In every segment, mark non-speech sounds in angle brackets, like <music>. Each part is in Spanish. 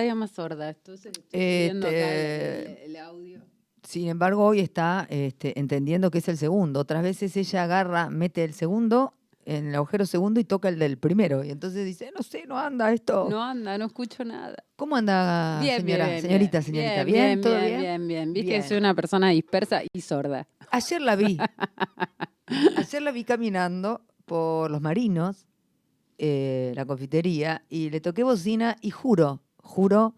día más sorda. Entonces estoy viendo acá el, Este, el audio. Sin embargo, hoy está este, entendiendo que es el segundo. Otras veces ella agarra, mete el segundo en el agujero segundo y toca el del primero. Y entonces dice, no sé, no anda esto. No anda, no escucho nada. ¿Cómo anda, bien, señora? bien, señorita, bien. señorita. Bien, ¿Bien? ¿Todo bien, bien? bien. Viste que soy una persona dispersa y sorda. Ayer la vi. <laughs> Ayer la vi caminando por los marinos, eh, la confitería, y le toqué bocina y juro, juro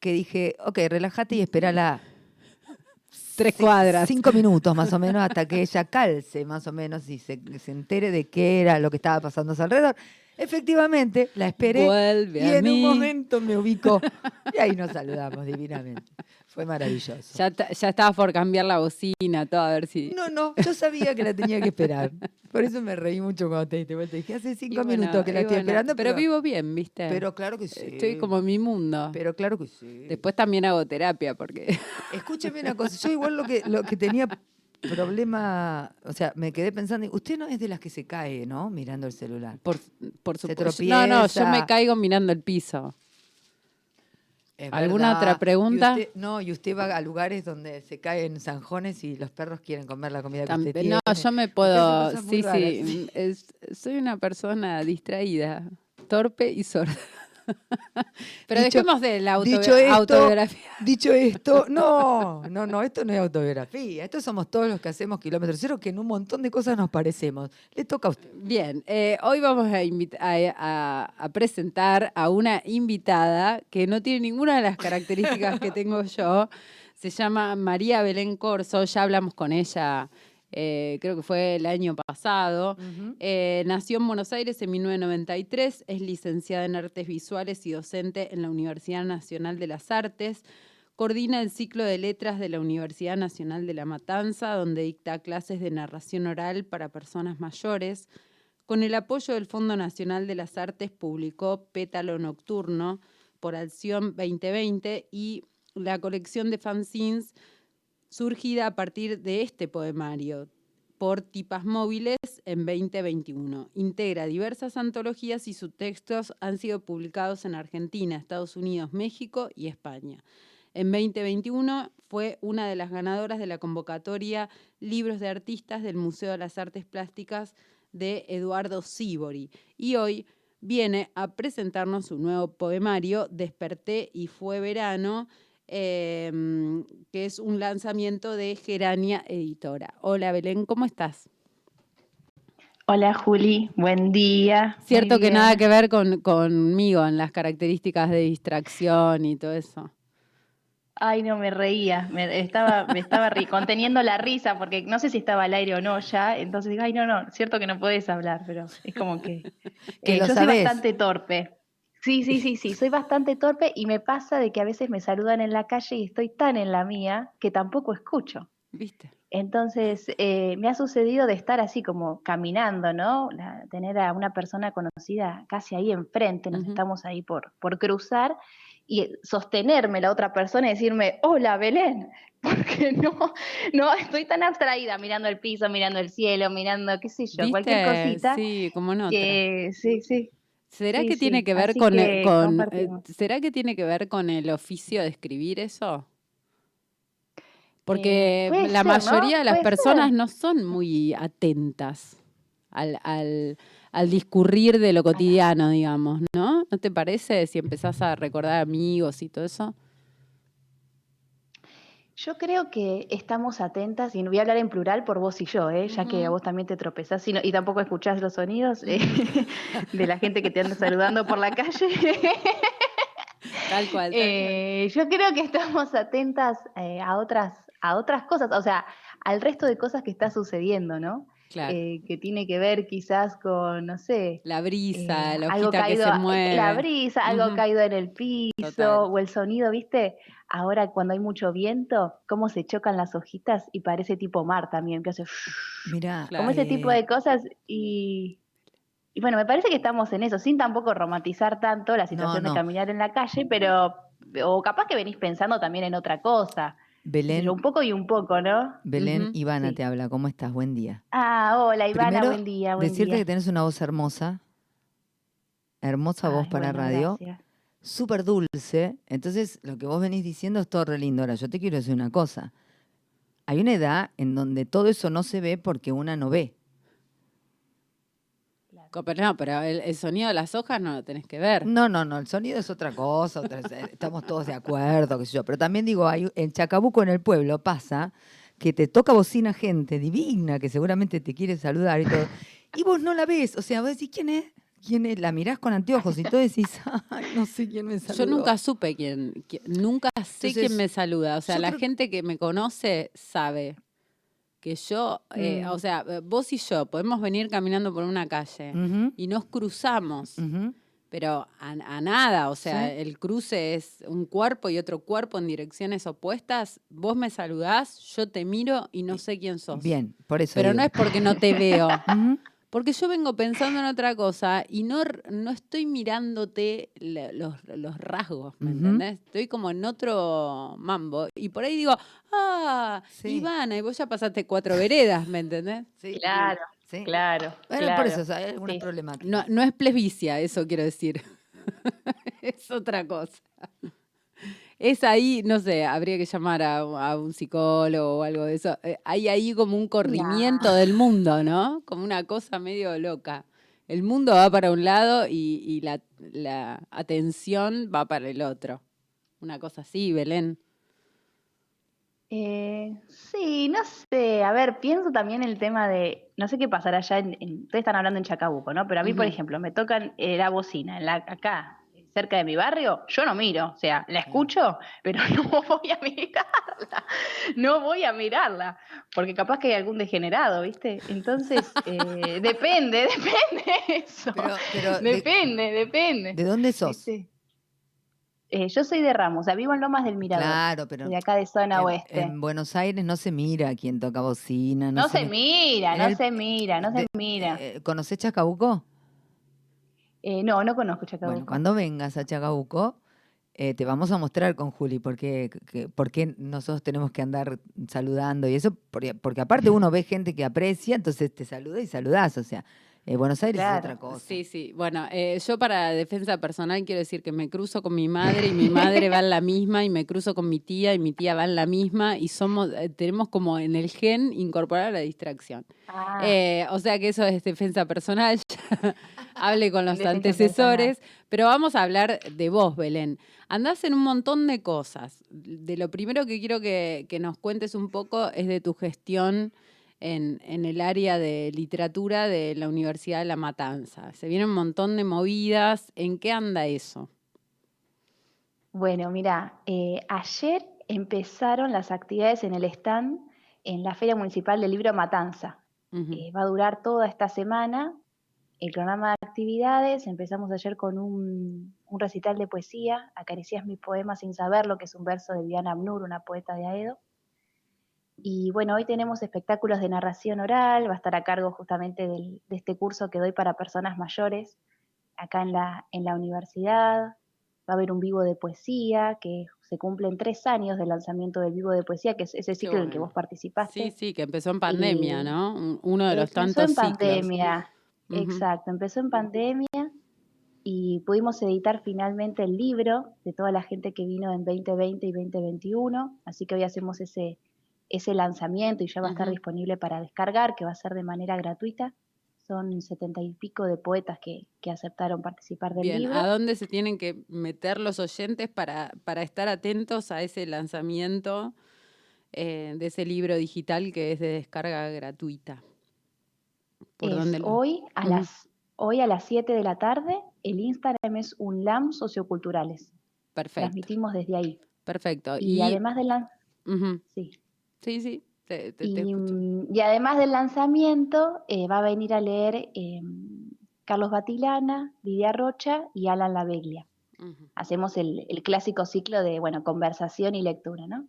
que dije, ok, relájate y espérala. Tres ci- cuadras. Cinco minutos más o menos hasta que ella calce más o menos y se, se entere de qué era lo que estaba pasando a su alrededor. Efectivamente, la esperé Vuelve y en mí. un momento me ubicó. Y ahí nos saludamos divinamente. Fue maravilloso. Ya, ya estaba por cambiar la bocina, todo, a ver si. No, no, yo sabía que la tenía que esperar. Por eso me reí mucho cuando te diste vuelta. Dije, hace cinco bueno, minutos que la estoy bueno, esperando. Pero, vivo bien, ¿viste? Pero claro que sí. Estoy como en mi mundo. Pero claro que sí. Después también hago terapia porque. Escúcheme una cosa. Yo igual lo que, lo que tenía problema, o sea, me quedé pensando, usted no es de las que se cae, ¿no? Mirando el celular. Por, por supuesto. No, no, yo me caigo mirando el piso. Es ¿Alguna verdad. otra pregunta? Y usted- no, y usted va a lugares donde se caen zanjones y los perros quieren comer la comida que usted tiene. no, yo me puedo. Sí, sí. es- soy una persona distraída, torpe y sorda. <laughs> Pero Dicho- dejemos de la auto- dicho esto, autobiografía. <laughs> Dicho esto, no, no, no, esto no es autobiografía. Esto somos todos los que hacemos kilómetros cero, que en un montón de cosas nos parecemos. Le toca a usted. Bien, eh, hoy vamos a, a- a- a presentar a una invitada que no tiene ninguna de las características que tengo <laughs> yo. Se llama María Belén Corso, ya hablamos con ella, eh, creo que fue el año pasado. Eh, nació en Buenos Aires en 1993, es licenciada en Artes Visuales y docente en la Universidad Nacional de las Artes. Coordina el ciclo de letras de la Universidad Nacional de La Matanza, donde dicta clases de narración oral para personas mayores. Con el apoyo del Fondo Nacional de las Artes publicó Pétalo Nocturno por Alción 2020 y la colección de fanzines surgida a partir de este poemario por Tipas Móviles en 2021. Integra diversas antologías y sus textos han sido publicados en Argentina, Estados Unidos, México y España. En 2021 fue una de las ganadoras de la convocatoria Libros de Artistas del Museo de las Artes Plásticas de Eduardo Sibori. Y hoy viene a presentarnos su nuevo poemario, Desperté y fue verano, eh, que es un lanzamiento de Gerania Editora. Hola Belén, ¿cómo estás? Hola Juli, buen día. Muy Cierto que bien. nada que ver con, conmigo en las características de distracción y todo eso. Ay, no, me reía, me estaba, me estaba ri- conteniendo la risa porque no sé si estaba al aire o no ya, entonces digo, ay, no, no, cierto que no podés hablar, pero es como que, Que eh, lo yo soy bastante torpe. Sí, sí, sí, sí, soy bastante torpe y me pasa de que a veces me saludan en la calle y estoy tan en la mía que tampoco escucho. ¿Viste? Entonces, eh, me ha sucedido de estar así como caminando, ¿no? La- tener a una persona conocida casi ahí enfrente, nos estamos ahí por, por cruzar, y sostenerme la otra persona y decirme, hola Belén, <laughs> porque no, no, estoy tan abstraída mirando el piso, mirando el cielo, mirando, qué sé yo, cualquier cosita, Sí, como no. que sí, sí. ¿Será sí, que tiene sí, que ver así con, el- con, eh. ¿será que tiene que ver con el oficio de escribir eso? Porque Eh, puede la ser, ¿no? mayoría de las personas ser. no son muy atentas al, al, al discurrir de lo cotidiano, digamos, ¿no? ¿No te parece si empezás a recordar amigos y todo eso? Yo creo que estamos atentas, y voy a hablar en plural por vos y yo, ¿eh? ya que a vos también te tropezás y, no- y tampoco escuchás los sonidos eh, <laughs> de la gente que te anda saludando por la calle. Tal cual. tal cual. Eh, yo creo que estamos atentas eh, a, otras, a otras cosas, o sea, al resto de cosas que está sucediendo, ¿no? Claro. Eh, que tiene que ver quizás con, no sé, la brisa, eh, la algo hojita que caído, se mueve. la brisa, algo caído en el piso, Total. o el sonido, ¿viste? Ahora cuando hay mucho viento, cómo se chocan las hojitas y parece tipo mar también, que hace Mirá, Claro. como ese tipo de cosas y, y bueno, me parece que estamos en eso, sin tampoco romantizar tanto la situación no. de caminar en la calle, pero o capaz que venís pensando también en otra cosa, Belén, yo, un poco y un poco, ¿no? Belén, Ivana sí. te habla. ¿Cómo estás? Buen día. Ah, hola Ivana, Primero, buen día, buen decirte día. que tenés una voz hermosa. Hermosa voz para bueno, radio. gracias. Súper dulce. Entonces, lo que vos venís diciendo es todo re lindo. Ahora, yo te quiero decir una cosa. Hay una edad en donde todo eso no se ve porque una no ve. Pero no, pero el, el sonido de las hojas no lo tenés que ver. No, no, no, el sonido es otra cosa, otra- <laughs> estamos todos de acuerdo, qué sé yo. Pero también digo, hay, en Chacabuco, en el pueblo, pasa que te toca bocina gente divina que seguramente te quiere saludar y todo. Y vos no la ves, o sea, vos decís, ¿quién es? ¿Quién es? La mirás con anteojos y todo decís, <laughs> ay, no sé quién me saludó. Yo nunca supe quién, quién- nunca sé Entonces, quién me saluda. O sea, la creo- gente que me conoce sabe que yo, eh, Mm. o sea, eh, vos y yo podemos venir caminando por una calle y nos cruzamos, pero a, a nada. O sea, Sí. el cruce es un cuerpo y otro cuerpo en direcciones opuestas. Vos me saludás, yo te miro y no sé quién sos. Bien, por eso. Pero no es porque no te veo. <laughs> Ujú. Porque yo vengo pensando en otra cosa y no, r- no estoy mirándote la- los, los rasgos, ¿me Ujú. entendés? Estoy como en otro mambo. Y por ahí digo, ah, Sí. Ivana, y vos ya pasaste cuatro veredas, ¿me entendés? Sí, Claro, sí. claro. Bueno, claro. por eso, o sea, hay algunas Sí. problemáticas. No, no es plebiscia, eso quiero decir. <laughs> es otra cosa. Es ahí, no sé, habría que llamar a, a un psicólogo o algo de eso. Eh, Hay ahí como un corrimiento del mundo, ¿no? Como una cosa medio loca. El mundo va para un lado y, y la, la atención va para el otro. Una cosa así, Belén. Eh, sí, no sé. A ver, pienso también el tema de, no sé qué pasará allá en, en- ustedes están hablando en Chacabuco, ¿no? Pero a mí, por Ujú. ejemplo, me tocan eh, la bocina en la, acá, cerca de mi barrio, yo no miro, o sea, la escucho, pero <laughs> no voy a mirarla, no voy a mirarla, porque capaz que hay algún degenerado, ¿viste? Entonces, <laughs> eh, depende, depende eso. Pero, pero ¿de, depende, depende. de dónde sos? ¿viste? Eh, yo soy de Ramos, o sea, vivo en Lomas del Mirador, Claro, pero de acá de zona en, oeste. en Buenos Aires no se mira quién toca bocina. No, No se mira, en no el- se mira, no se mira. eh, ¿Conocés Chacabuco? Eh, no, no conozco Chacabuco. Bueno, cuando vengas a Chacabuco, eh, te vamos a mostrar con Juli por qué, que- por qué nosotros tenemos que andar saludando y eso, porque, porque aparte <laughs> uno ve gente que aprecia, entonces te saluda y saludás. O sea, eh, Buenos Aires es otra cosa. Sí, sí. Bueno, eh, yo para defensa personal quiero decir que me cruzo con mi madre y mi madre va en la misma y me cruzo con mi tía y mi tía va en la misma y somos eh, tenemos como en el gen incorporar la distracción. Ah, Eh, o sea que eso es defensa personal. <laughs> ya Hable con los Defensa antecesores, pero vamos a hablar de vos, Belén. Andás en un montón de cosas. De lo primero que quiero que, que nos cuentes un poco es de tu gestión en, en el área de literatura de la Universidad de La Matanza. Se vienen un montón de movidas. ¿En qué anda eso? Bueno, mira, eh, ayer empezaron las actividades en el stand en la Feria Municipal del Libro Matanza. Eh, va a durar toda esta semana el programa de actividades. Empezamos ayer con un, un recital de poesía, Acaricias mi poema sin saberlo, que es un verso de Diana Abnur, una poeta de Aedo. Y bueno, hoy tenemos espectáculos de narración oral, va a estar a cargo justamente del- de este curso que doy para personas mayores acá en la, en la universidad. Va a haber un vivo de poesía, que se cumplen tres años del lanzamiento del vivo de poesía, que es ese ciclo en el que vos participaste. Sí, sí, que empezó en pandemia, Y- ¿no? Un- Uno de los Empezó tantos en ciclos. pandemia, exacto, empezó en pandemia y pudimos editar finalmente el libro de toda la gente que vino en 2020 y 2021, así que hoy hacemos ese, ese lanzamiento y ya va a estar disponible para descargar, que va a ser de manera gratuita. Son setenta y pico de poetas que, que aceptaron participar del Bien, libro. ¿a dónde se tienen que meter los oyentes para, para estar atentos a ese lanzamiento eh, de ese libro digital que es de descarga gratuita? ¿Por Es dónde lo- hoy, a las, hoy a las 7 de la tarde, el Instagram es UNLAM Socioculturales. Perfecto, Transmitimos desde ahí. perfecto. Y, además del Ujú, sí. Sí, sí, te, te- te Y, escucho. mm, y además del lanzamiento, eh, va a venir a leer eh, Carlos Batilana, Lidia Rocha y Alan Laveglia. Hacemos el, el clásico ciclo de bueno, conversación y lectura, ¿no?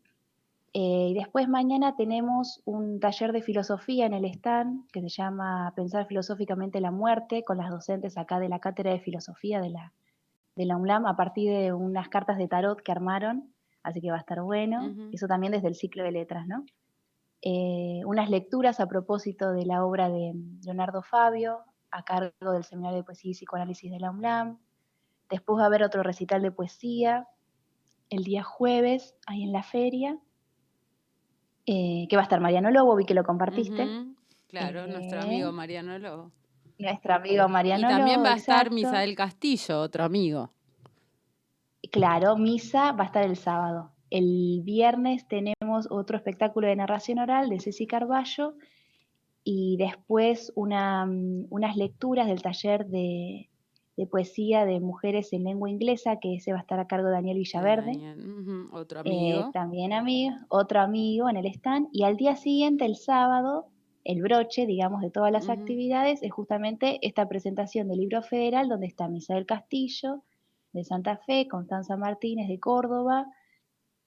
Eh, y después mañana tenemos un taller de filosofía en el stand que se llama Pensar filosóficamente la muerte, con las docentes acá de la Cátedra de Filosofía de la, de la UNLAM, a partir de unas cartas de tarot que armaron, así que va a estar bueno. Eso también desde el ciclo de letras, ¿no? eh, unas lecturas a propósito de la obra de Leonardo Fabio, a cargo del Seminario de Poesía y Psicoanálisis de la UNLAM. después va a haber otro recital de poesía el día jueves, ahí en la feria, eh, que va a estar Mariano Lobo, vi que lo compartiste. Claro, nuestro amigo Mariano Lobo. Nuestro amigo Mariano Lobo. Y también va a estar Misael Castillo, otro amigo. Claro, Misa va a estar el sábado. El viernes tenemos otro espectáculo de narración oral de Ceci Carballo y después mm, unas lecturas del taller de, poesía de mujeres en lengua inglesa, que ese va a estar a cargo de Daniel Villaverde. Otro eh, amigo. también amigo, otro amigo en el stand. Y al día siguiente, el sábado, el broche, digamos, de todas las actividades es justamente esta presentación del libro federal donde está Misael Castillo de Santa Fe, Constanza Martínez de Córdoba,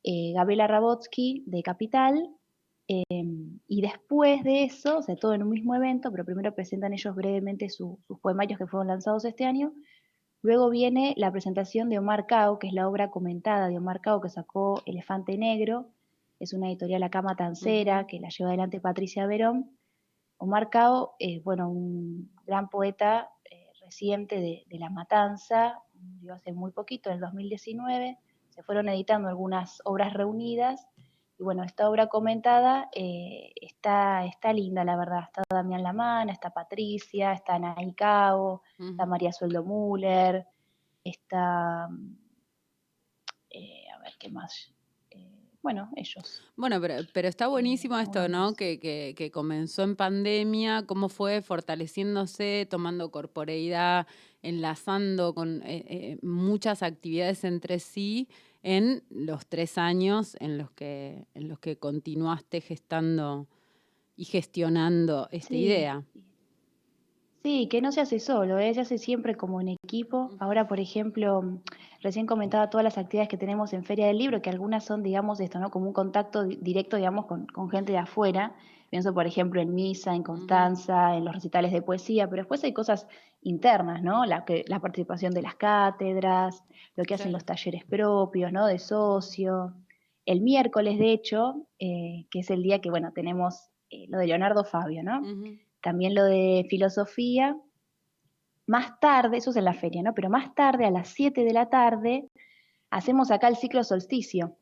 eh, Gabriela Rabotsky de Capital Em, y después de eso, o sea, todo en un mismo evento, pero primero presentan ellos brevemente sus poemarios que fueron lanzados este año. Luego viene la presentación de Omar Cao, que es la obra comentada de Omar Cao que sacó Elefante Negro. Es una editorial la cama tancera que la lleva adelante Patricia Verón. Omar Cao es, bueno, un gran poeta eh, reciente de, de, La Matanza, murió hace muy poquito, en el 2019. Se fueron editando algunas obras reunidas y bueno, esta obra comentada eh, está, está linda, la verdad. Está Damián Lamana, está Patricia, está Anaí Cabo, está María Sueldo Müller, está. Eh, a ver, ¿qué más? Eh, bueno, ellos. Bueno, pero, pero está buenísimo esto, ¿no? Que, que, comenzó en pandemia, cómo fue fortaleciéndose, tomando corporeidad, enlazando con muchas actividades entre sí en los tres años en los que, en los que continuaste gestando y gestionando esta idea. Sí, que no se hace solo, ¿eh? se hace siempre como en equipo. Ahora, por ejemplo, recién comentaba todas las actividades que tenemos en Feria del Libro, que algunas son, digamos, esto, ¿no? Como un contacto directo, digamos, con, con gente de afuera. Pienso, por ejemplo, en Misa, en Constanza, en los recitales de poesía, pero después hay cosas internas, ¿no? La, que, la participación de las cátedras, lo que hacen los talleres propios, ¿no? De socio. El miércoles, de hecho, eh, que es el día que, bueno, tenemos eh, lo de Leonardo Fabio, ¿no? También lo de filosofía. Más tarde, eso es en la feria, ¿no? Pero más tarde, a las 7 de la tarde, hacemos acá el ciclo solsticio,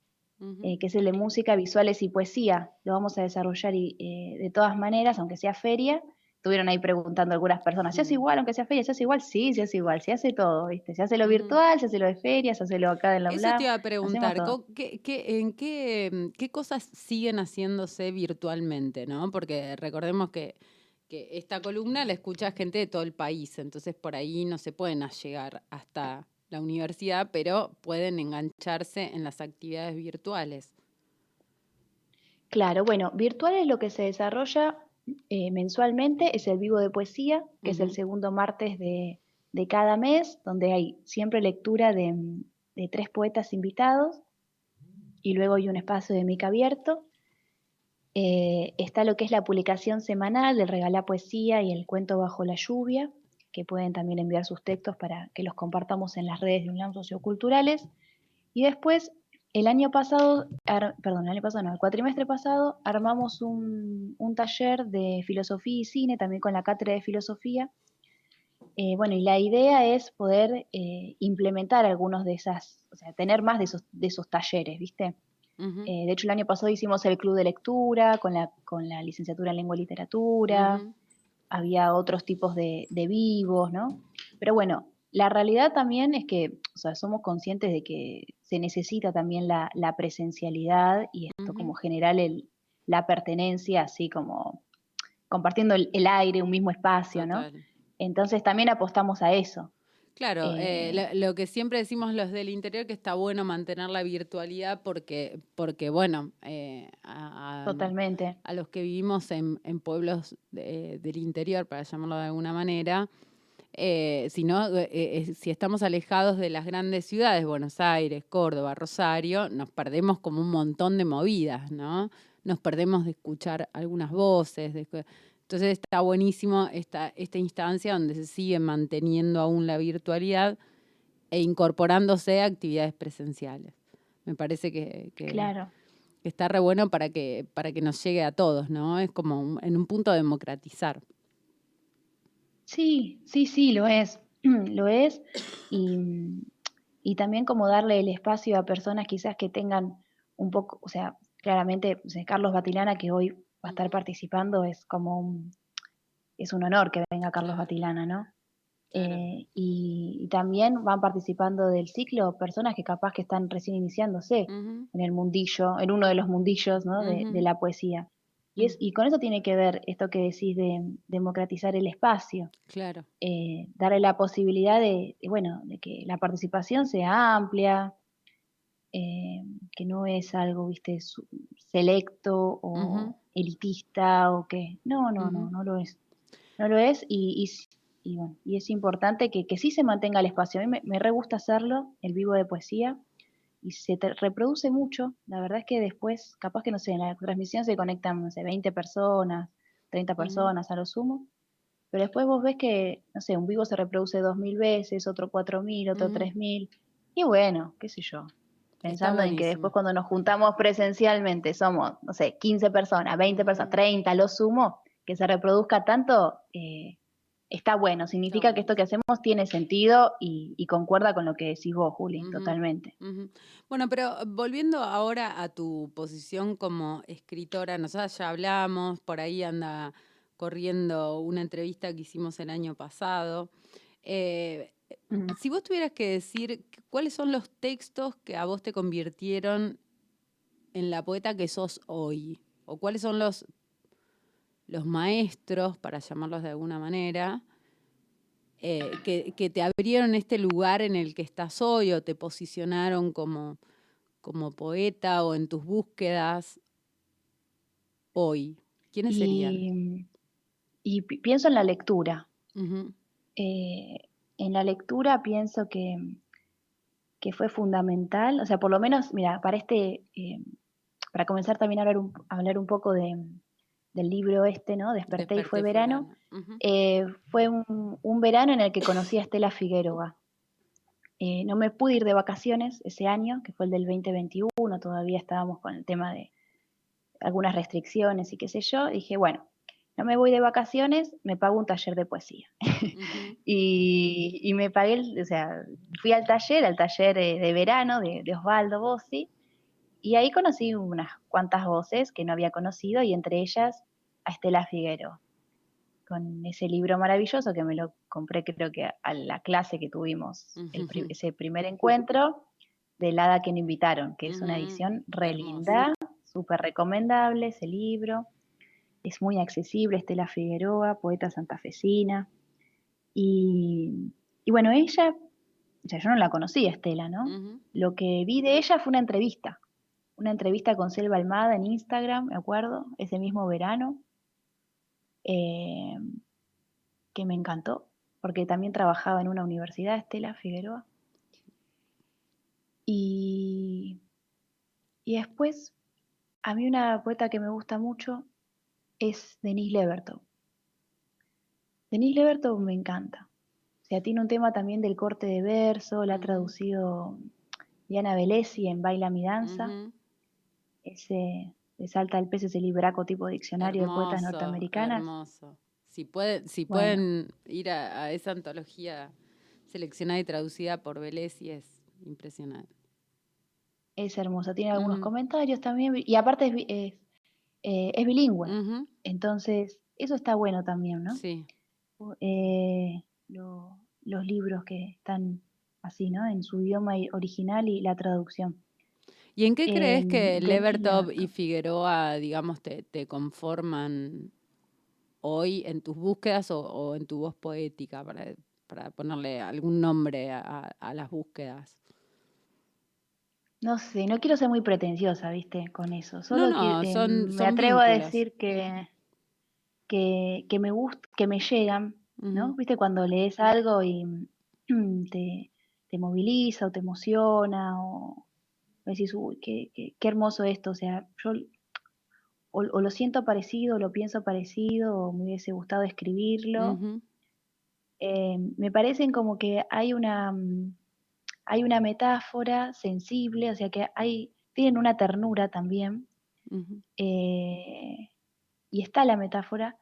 eh, que es el de música, visuales y poesía. Lo vamos a desarrollar y, eh, de todas maneras, aunque sea feria. Estuvieron ahí preguntando algunas personas, ¿se hace igual aunque sea feria? ¿Se hace igual? Sí, se hace igual, se hace todo, ¿viste? Se hace lo virtual, se hace lo de feria, se hace lo acá en la Eso te iba a preguntar, en qué, qué, cosas siguen haciéndose virtualmente, no? Porque recordemos que, que esta columna la escucha gente de todo el país, entonces por ahí no se pueden llegar hasta la universidad, pero pueden engancharse en las actividades virtuales. Claro, bueno, virtual es lo que se desarrolla eh, mensualmente, es el vivo de poesía, que es el segundo martes de, cada mes, donde hay siempre lectura de, tres poetas invitados y luego hay un espacio de mica abierto. Eh, está lo que es la publicación semanal del Regalá Poesía y el Cuento Bajo la Lluvia, que pueden también enviar sus textos para que los compartamos en las redes de UNLAM Socioculturales. Y después, el año pasado, perdón, el año pasado no, el cuatrimestre pasado, armamos un, taller de filosofía y cine, también con la cátedra de filosofía. Eh, bueno, y la idea es poder eh, implementar algunos de esas, o sea, tener más de esos, de esos talleres, ¿viste? Eh, de hecho, el año pasado hicimos el club de lectura con la, con la licenciatura en lengua y literatura había otros tipos de, vivos, ¿no? Pero bueno, la realidad también es que, o sea, somos conscientes de que se necesita también la, presencialidad y esto como general el, la pertenencia, así como compartiendo el, aire, un mismo espacio, ¿no? Entonces también apostamos a eso. Claro, eh, eh, lo, que siempre decimos los del interior que está bueno mantener la virtualidad porque, porque bueno, eh, a, totalmente. A los que vivimos en, pueblos del interior, para llamarlo de alguna manera, si, si estamos alejados de las grandes ciudades, Buenos Aires, Córdoba, Rosario, nos perdemos como un montón de movidas, ¿no? Nos perdemos de escuchar algunas voces, de entonces está buenísimo esta, esta instancia donde se sigue manteniendo aún la virtualidad e incorporándose a actividades presenciales. Me parece que, está re bueno para que, para que nos llegue a todos, ¿no? Es como en un punto democratizar. Sí, sí, sí, lo es. <clears throat> lo es, y, y también como darle el espacio a personas quizás que tengan un poco, o sea, claramente Carlos Batilana, que hoy va a estar participando, es como un, es un honor que venga Carlos Batilana, ¿no? Eh, y, también van participando del ciclo personas que capaz que están recién iniciándose en el mundillo, en uno de los mundillos ¿no? de, la poesía. Y, es, y con eso tiene que ver esto que decís de democratizar el espacio. Claro. Eh, darle la posibilidad de, bueno, de que la participación sea amplia, eh, que no es algo, viste, selecto o elitista o que... No, no, no, no lo es. No lo es y, y, bueno, y es importante que, que, sí se mantenga el espacio. A mí me, me re gusta hacerlo, el vivo de poesía, y se reproduce mucho. La verdad es que después, capaz que no sé, en la transmisión se conectan, no sé, 20 personas, 30 personas a lo sumo. Pero después vos ves que, no sé, un vivo se reproduce 2.000 veces, otro 4.000, otro 3.000. Y bueno, qué sé yo. Pensando en que después cuando nos juntamos presencialmente somos, no sé, 15 personas, 20 personas, 30, lo sumo, que se reproduzca tanto, eh, está bueno. Significa que esto que hacemos tiene sentido y, concuerda con lo que decís vos, Juli, totalmente. Bueno, pero volviendo ahora a tu posición como escritora, nosotros ya hablamos, por ahí anda corriendo una entrevista que hicimos el año pasado. Eh, si vos tuvieras que decir cuáles son los textos que a vos te convirtieron en la poeta que sos hoy, o cuáles son los los maestros, para llamarlos de alguna manera, eh, que, te abrieron este lugar en el que estás hoy o te posicionaron como, como poeta o en tus búsquedas hoy? ¿Quiénes serían? Y pienso en la lectura. Eh, en la lectura pienso que, que, fue fundamental, o sea, por lo menos, mira, para este, eh, para comenzar también a hablar a hablar un poco de, del libro este, ¿no? Desperté, y fue verano. Eh, fue un, verano en el que conocí a Estela Figueroa. Eh, no me pude ir de vacaciones ese año, que fue el del 2021, todavía estábamos con el tema de algunas restricciones y qué sé yo. Dije, bueno, no me voy de vacaciones, me pago un taller de poesía. <laughs> y, me pagué, o sea, fui al taller, al taller eh, de verano de, de Osvaldo Bossi, y ahí conocí unas cuantas voces que no había conocido y entre ellas a Estela Figuero, con ese libro maravilloso que me lo compré creo que a la clase que tuvimos, ese primer encuentro de Hada que me invitaron, que es una edición re linda, súper recomendable ese libro, es muy accesible, Estela Figueroa, poeta santafesina, y, y bueno, ella, o sea, yo no la conocía Estela, ¿no? Lo que vi de ella fue una entrevista, una entrevista con Selva Almada en Instagram, me acuerdo, ese mismo verano, eh, que me encantó, porque también trabajaba en una universidad, Estela Figueroa. Y, y después, a mí una poeta que me gusta mucho es Denise Levertov. Denise Levertov me encanta. O sea, tiene un tema también del corte de verso, la ha traducido Diana Velesi en Baila mi danza ese de Salta el Pez, ese libraco tipo diccionario de poetas norteamericanas. Hermoso. Si, si pueden ir a, esa antología seleccionada y traducida por Vélez, y es impresionante. Es hermoso, tiene algunos comentarios también, y aparte es, es, eh, bilingüe. Entonces, eso está bueno también, ¿no? Sí. Eh, los libros que están así, ¿no? En su idioma original y la traducción. ¿Y en qué crees que Levertov y Figueroa, digamos, te, conforman hoy en tus búsquedas o, en tu voz poética, para, ponerle algún nombre a, las búsquedas? No sé, no quiero ser muy pretenciosa, viste, con eso. Solo em, me atrevo a decir que, que, me gusta, que me llegan, ¿no? Viste, cuando lees algo y <clears throat> te, te moviliza o te emociona o, decís, uy, qué, qué, hermoso esto, o sea, yo o, lo siento parecido, o lo pienso parecido, o me hubiese gustado escribirlo. Eh, me parecen como que hay una, mm, hay una metáfora sensible, o sea que hay, tienen una ternura también, eh, y está la metáfora,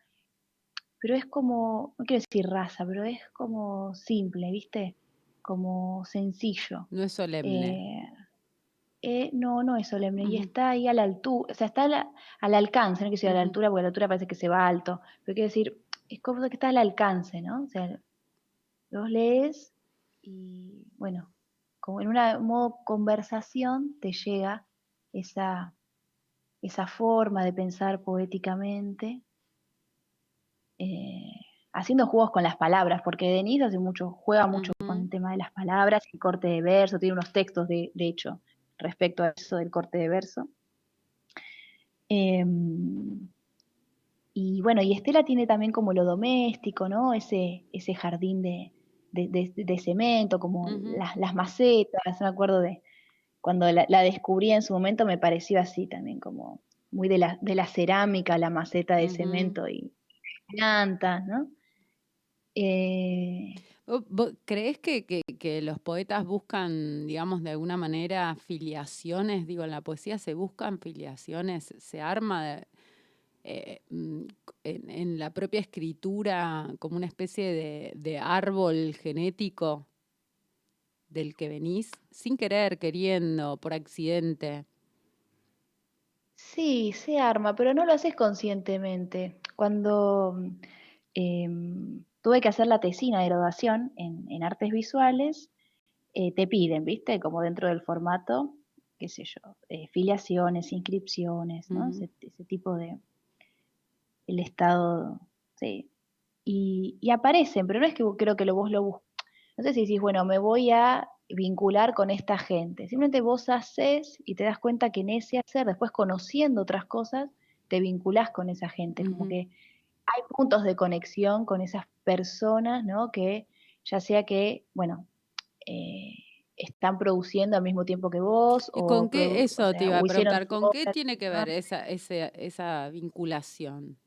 pero es como, no quiero decir raza, pero es como simple, ¿viste? Como sencillo. No es solemne. Eh, eh, no, no es solemne, y está ahí a la altura, o sea, está al alcance, no quiero decir a la altura, porque a la altura parece que se va alto, pero quiero decir, es como que está al alcance, ¿no? O sea, los lees y, bueno, como en un modo conversación te llega esa, esa forma de pensar poéticamente, eh, haciendo juegos con las palabras, porque Denise hace mucho, juega mucho con el tema de las palabras, el corte de verso, tiene unos textos de, hecho respecto a eso del corte de verso. Em, y bueno, y Estela tiene también como lo doméstico, ¿no? Ese, ese jardín de, de, cemento, como las, macetas, me acuerdo de cuando la, descubrí en su momento me pareció así también, como muy de la, de la cerámica, la maceta de cemento y plantas, ¿no? Eh, ¿Crees que, que, los poetas buscan, digamos, de alguna manera filiaciones? Digo, en la poesía se buscan filiaciones, se arma de, eh, mm, en, la propia escritura como una especie de, árbol genético del que venís, sin querer, queriendo, por accidente. Sí, se arma, pero no lo haces conscientemente. Cuando em, tuve que hacer la tesina de graduación en, artes visuales, eh, te piden, ¿viste? Como dentro del formato, qué sé yo, eh, filiaciones, inscripciones, ¿no? ese, tipo de, el estado, sí. Y, aparecen, pero no es que creo que lo, vos lo busques. No sé si decís, bueno, me voy a vincular con esta gente. Simplemente vos haces y te das cuenta que en ese hacer, después conociendo otras cosas, te vinculás con esa gente. Como que hay puntos de conexión con esas personas, ¿no? Que ya sea que, bueno, eh, están produciendo al mismo tiempo que vos. ¿Y con qué, eso te iba a preguntar, ¿con qué tiene que ver esa, esa vinculación?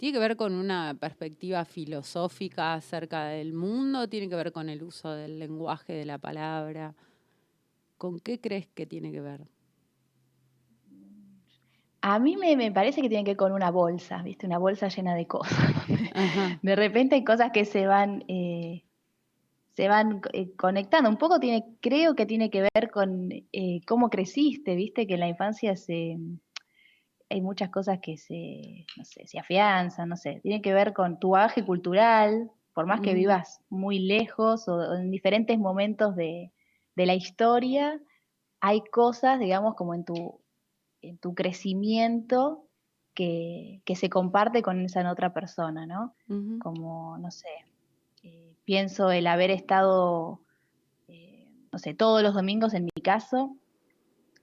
¿Tiene que ver con una perspectiva filosófica acerca del mundo? ¿Tiene que ver con el uso del lenguaje de la palabra? ¿Con qué crees que tiene que ver? A mí me, parece que tiene que ver con una bolsa, ¿viste? Una bolsa llena de cosas. <laughs> <laughs> De repente hay cosas que se van, eh, se van eh, conectando. Un poco tiene, creo que tiene que ver con eh, cómo creciste, ¿viste? Que en la infancia se, hay muchas cosas que se, no sé, se afianzan, no sé, tiene que ver con tu bagaje cultural, por más que vivas muy lejos o, en diferentes momentos de, la historia, hay cosas, digamos, como en tu, en tu crecimiento que, se comparte con esa otra persona, ¿no? Como, no sé, eh, pienso el haber estado, eh, no sé, todos los domingos en mi caso,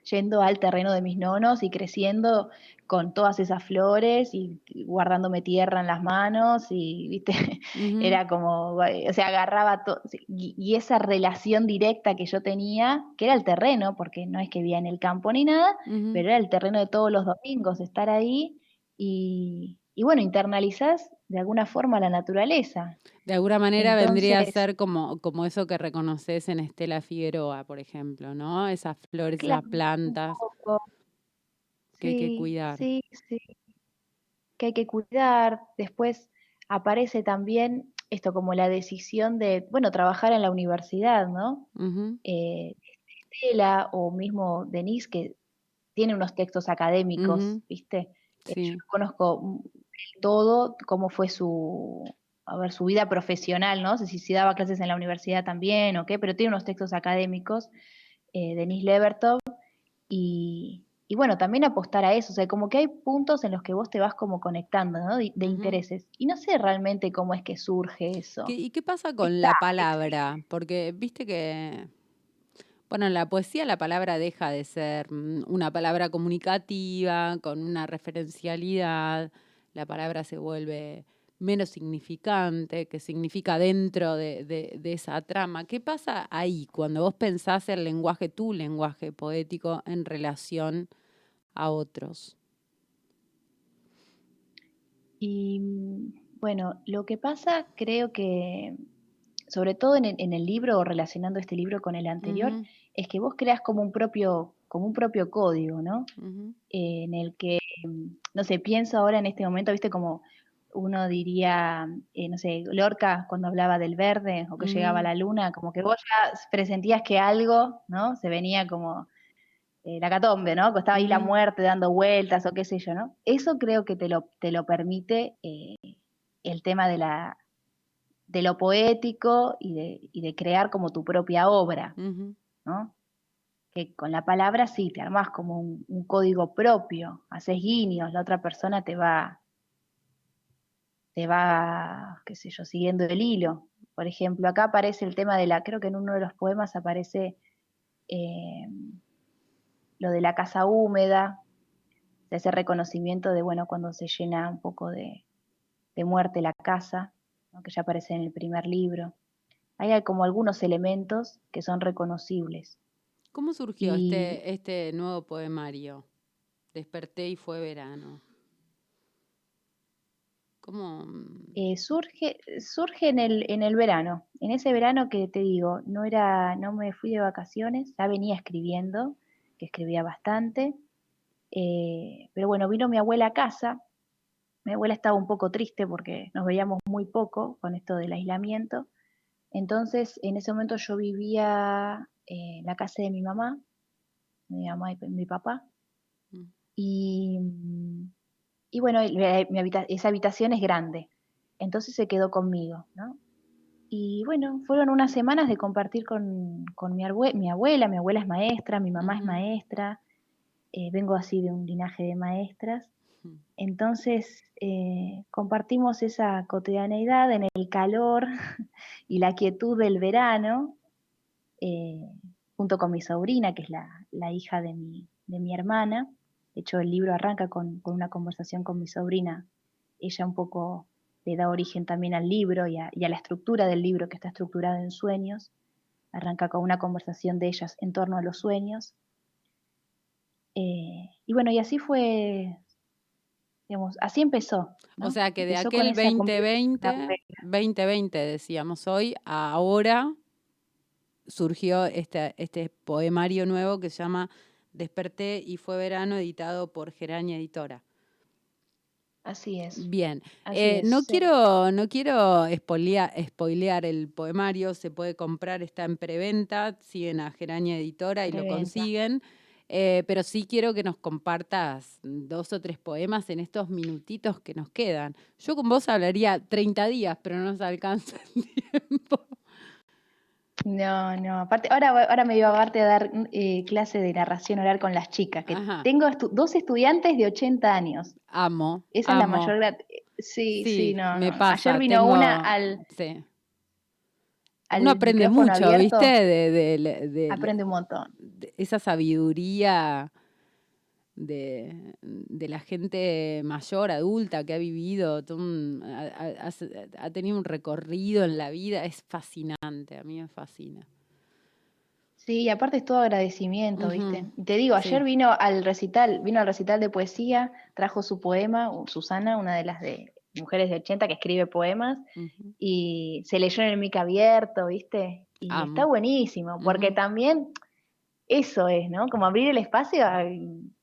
yendo al terreno de mis nonos y creciendo con todas esas flores y guardándome tierra en las manos y, viste, <laughs> era como, o sea, agarraba todo, y, esa relación directa que yo tenía, que era el terreno, porque no es que vivía en el campo ni nada, pero era el terreno de todos los domingos, estar ahí y, y bueno, internalizás de alguna forma la naturaleza. De alguna manera vendría a ser como, como eso que reconoces en Estela Figueroa, por ejemplo, ¿no? Esas flores, las plantas que hay que cuidar. Sí, sí. Que hay que cuidar. Después aparece también esto como la decisión de, bueno, trabajar en la universidad, ¿no? Eh, Estela o mismo Denise, que tiene unos textos académicos, ¿viste? Yo conozco todo cómo fue su, a ver, su vida profesional, ¿no? sé si, si daba clases en la universidad también o qué, pero tiene unos textos académicos, eh, Denise Levertov, y, y, bueno, también apostar a eso, o sea, como que hay puntos en los que vos te vas como conectando, ¿no? De, intereses. Y no sé realmente cómo es que surge eso. ¿Y qué pasa con la palabra? Porque viste que bueno, en la poesía la palabra deja de ser mm, una palabra comunicativa, con una referencialidad, la palabra se vuelve menos significante, que significa dentro de, esa trama. ¿Qué pasa ahí cuando vos pensás el lenguaje, tu lenguaje poético, en relación a otros? Y bueno, lo que pasa creo que, sobre todo en el, libro o relacionando este libro con el anterior, es que vos creas como un propio, como un propio código, ¿no? en el que, no sé, pienso ahora en este momento, viste, como uno diría, eh, no sé, Lorca cuando hablaba del verde o que llegaba Mm. la luna, como que vos ya presentías que algo, ¿no? Se venía como eh, la catombe, ¿no? Que estaba ahí la Mm. muerte dando vueltas o qué sé yo, ¿no? Eso creo que te lo, te lo permite eh, el tema de la de lo poético y de, y de crear como tu propia obra. ¿no? Que con la palabra sí, te armás como un, código propio, haces guiños, la otra persona te va, te va, qué sé yo, siguiendo el hilo. Por ejemplo, acá aparece el tema de la, creo que en uno de los poemas aparece eh, lo de la casa húmeda, ese reconocimiento de, bueno, cuando se llena un poco de, de muerte la casa, que ya aparece en el primer libro. Hay como algunos elementos que son reconocibles. ¿Cómo surgió Y- este, este nuevo poemario? Desperté y fue verano. ¿Cómo? Eh, surge, surge en el, en el verano, en ese verano que te digo, no era, no me fui de vacaciones, ya venía escribiendo, que escribía bastante, eh, pero bueno, vino mi abuela a casa, mi abuela estaba un poco triste porque nos veíamos muy poco con esto del aislamiento, entonces en ese momento yo vivía eh, en la casa de mi mamá, mi mamá y mi papá, Mm. y, mm, y bueno, eh, mi habita- esa habitación es grande, entonces se quedó conmigo, ¿no? Y bueno, fueron unas semanas de compartir con, con mi, arbue- mi abuela, mi abuela es maestra, mi mamá es maestra, eh, vengo así de un linaje de maestras. Entonces eh, compartimos esa cotidianeidad en el calor <laughs> y la quietud del verano, eh, junto con mi sobrina, que es la, hija de mi, hermana. De hecho, el libro arranca con, una conversación con mi sobrina. Ella un poco le da origen también al libro y a, y a la estructura del libro, que está estructurado en sueños. Arranca con una conversación de ellas en torno a los sueños. Eh, y bueno, y así fue, digamos, así empezó. ¿no? O sea que de Empezó aquel esa conversación 2020, afuera. 2020 decíamos hoy, a ahora surgió este, este poemario nuevo que se llama Desperté y fue verano, editado por Gerania Editora. Así es. Bien, así eh, no sí. quiero, no quiero espolia- spoilear el poemario, se puede comprar, está en preventa, siguen a Gerania Editora y lo consiguen. Eh, pero sí quiero que nos compartas dos o tres poemas en estos minutitos que nos quedan. Yo con vos hablaría 30 días, pero no nos alcanza el <laughs> tiempo. No, no, aparte, ahora, ahora me iba aparte a dar eh, clase de narración oral con las chicas, que Ajá. tengo estu- dos estudiantes de 80 años. Amo. Esa es la mayor grad- Sí, sí, no, me no. pasa. Ayer vino tengo- una al, Sí. Al Uno aprende mucho, abierto, ¿viste? De, de- de- de- Aprende un montón. esa sabiduría de, de la gente mayor, adulta, que ha vivido, un- ha, ha- ha- ha tenido un recorrido en la vida. Es fascinante, a mí me fascina. Sí, y aparte es todo agradecimiento, ¿viste? Y te digo, ayer sí. vino al recital, vino al recital de poesía, trajo su poema, Susana, una de las de mujeres de 80 que escribe poemas, y se leyó en el mic abierto, ¿viste? Y está buenísimo, porque también eso es, ¿no? Como abrir el espacio a,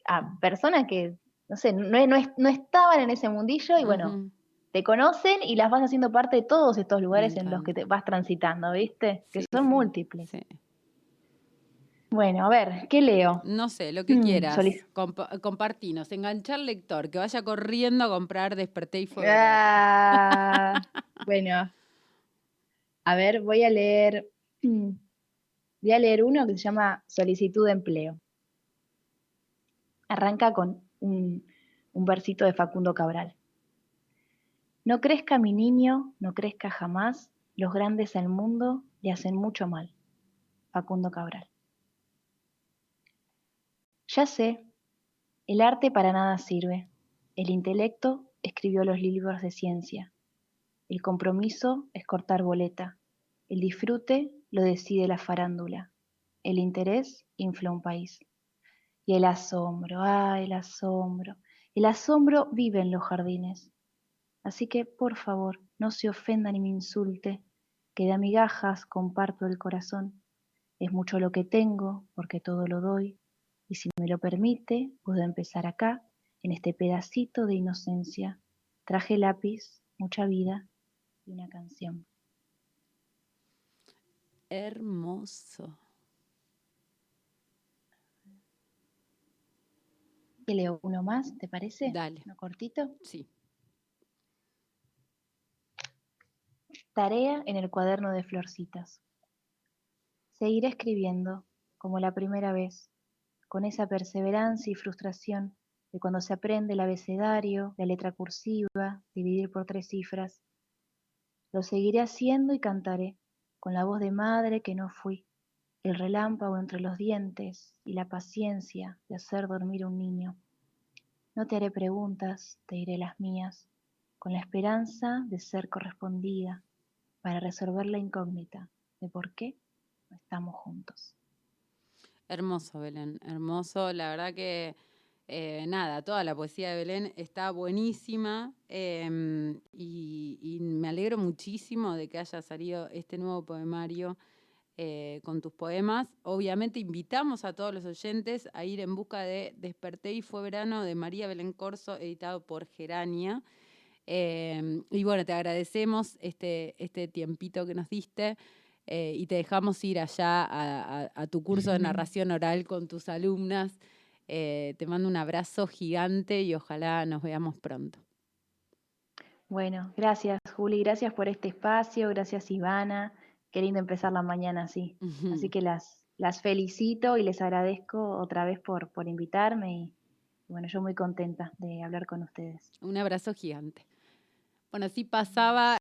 a personas que, no sé, no, no, no estaban en ese mundillo y bueno, te conocen y las vas haciendo parte de todos estos lugares en los que te vas transitando, ¿viste? Que son sí, múltiples. sí. Bueno, a ver, ¿qué leo? No sé, lo que Mm, quieras. Compa- compartinos, enganchar al lector, que vaya corriendo a comprar Desperté y fue verano. Ah, <laughs> bueno, a ver, voy a leer, voy a leer uno que se llama Solicitud de empleo. Arranca con un, un versito de Facundo Cabral. No crezca mi niño, no crezca jamás, los grandes al mundo le hacen mucho mal. Facundo Cabral. Ya sé, el arte para nada sirve. El intelecto escribió los libros de ciencia. El compromiso es cortar boleta. El disfrute lo decide la farándula. El interés infla un país. Y el asombro, ah, el asombro. El asombro vive en los jardines. Así que, por favor, no se ofenda ni me insulte, que de migajas comparto el corazón. Es mucho lo que tengo, porque todo lo doy, me lo permite, puedo empezar acá, en este pedacito de inocencia. Traje lápiz mucha vida y una canción. Hermoso. Te leo uno más, ¿te parece? Dale. Uno cortito. Sí. Tarea en el cuaderno de florcitas. Seguiré escribiendo, como la primera vez, con esa perseverancia y frustración de cuando se aprende el abecedario, la letra cursiva, dividir por tres cifras. Lo seguiré haciendo y cantaré, con la voz de madre que no fui, el relámpago entre los dientes y la paciencia de hacer dormir un niño. No te haré preguntas, te diré las mías, con la esperanza de ser correspondida, para resolver la incógnita de por qué no estamos juntos. Hermoso, Belén, hermoso. La verdad que, eh, nada, toda la poesía de Belén está buenísima em, y, me alegro muchísimo de que haya salido este nuevo poemario eh, con tus poemas. Obviamente invitamos a todos los oyentes a ir en busca de Desperté y fue verano de María Belén Corso, editado por Gerania. Em, y bueno, te agradecemos este, este tiempito que nos diste eh, y te dejamos ir allá a, a- a tu curso de narración oral con tus alumnas. Eh, te mando un abrazo gigante y ojalá nos veamos pronto. Bueno, gracias Juli, gracias por este espacio, gracias Ivana. Qué lindo empezar la mañana así. Así que las, las felicito y les agradezco otra vez por, por invitarme y bueno, yo muy contenta de hablar con ustedes. Un abrazo gigante. Bueno, así pasaba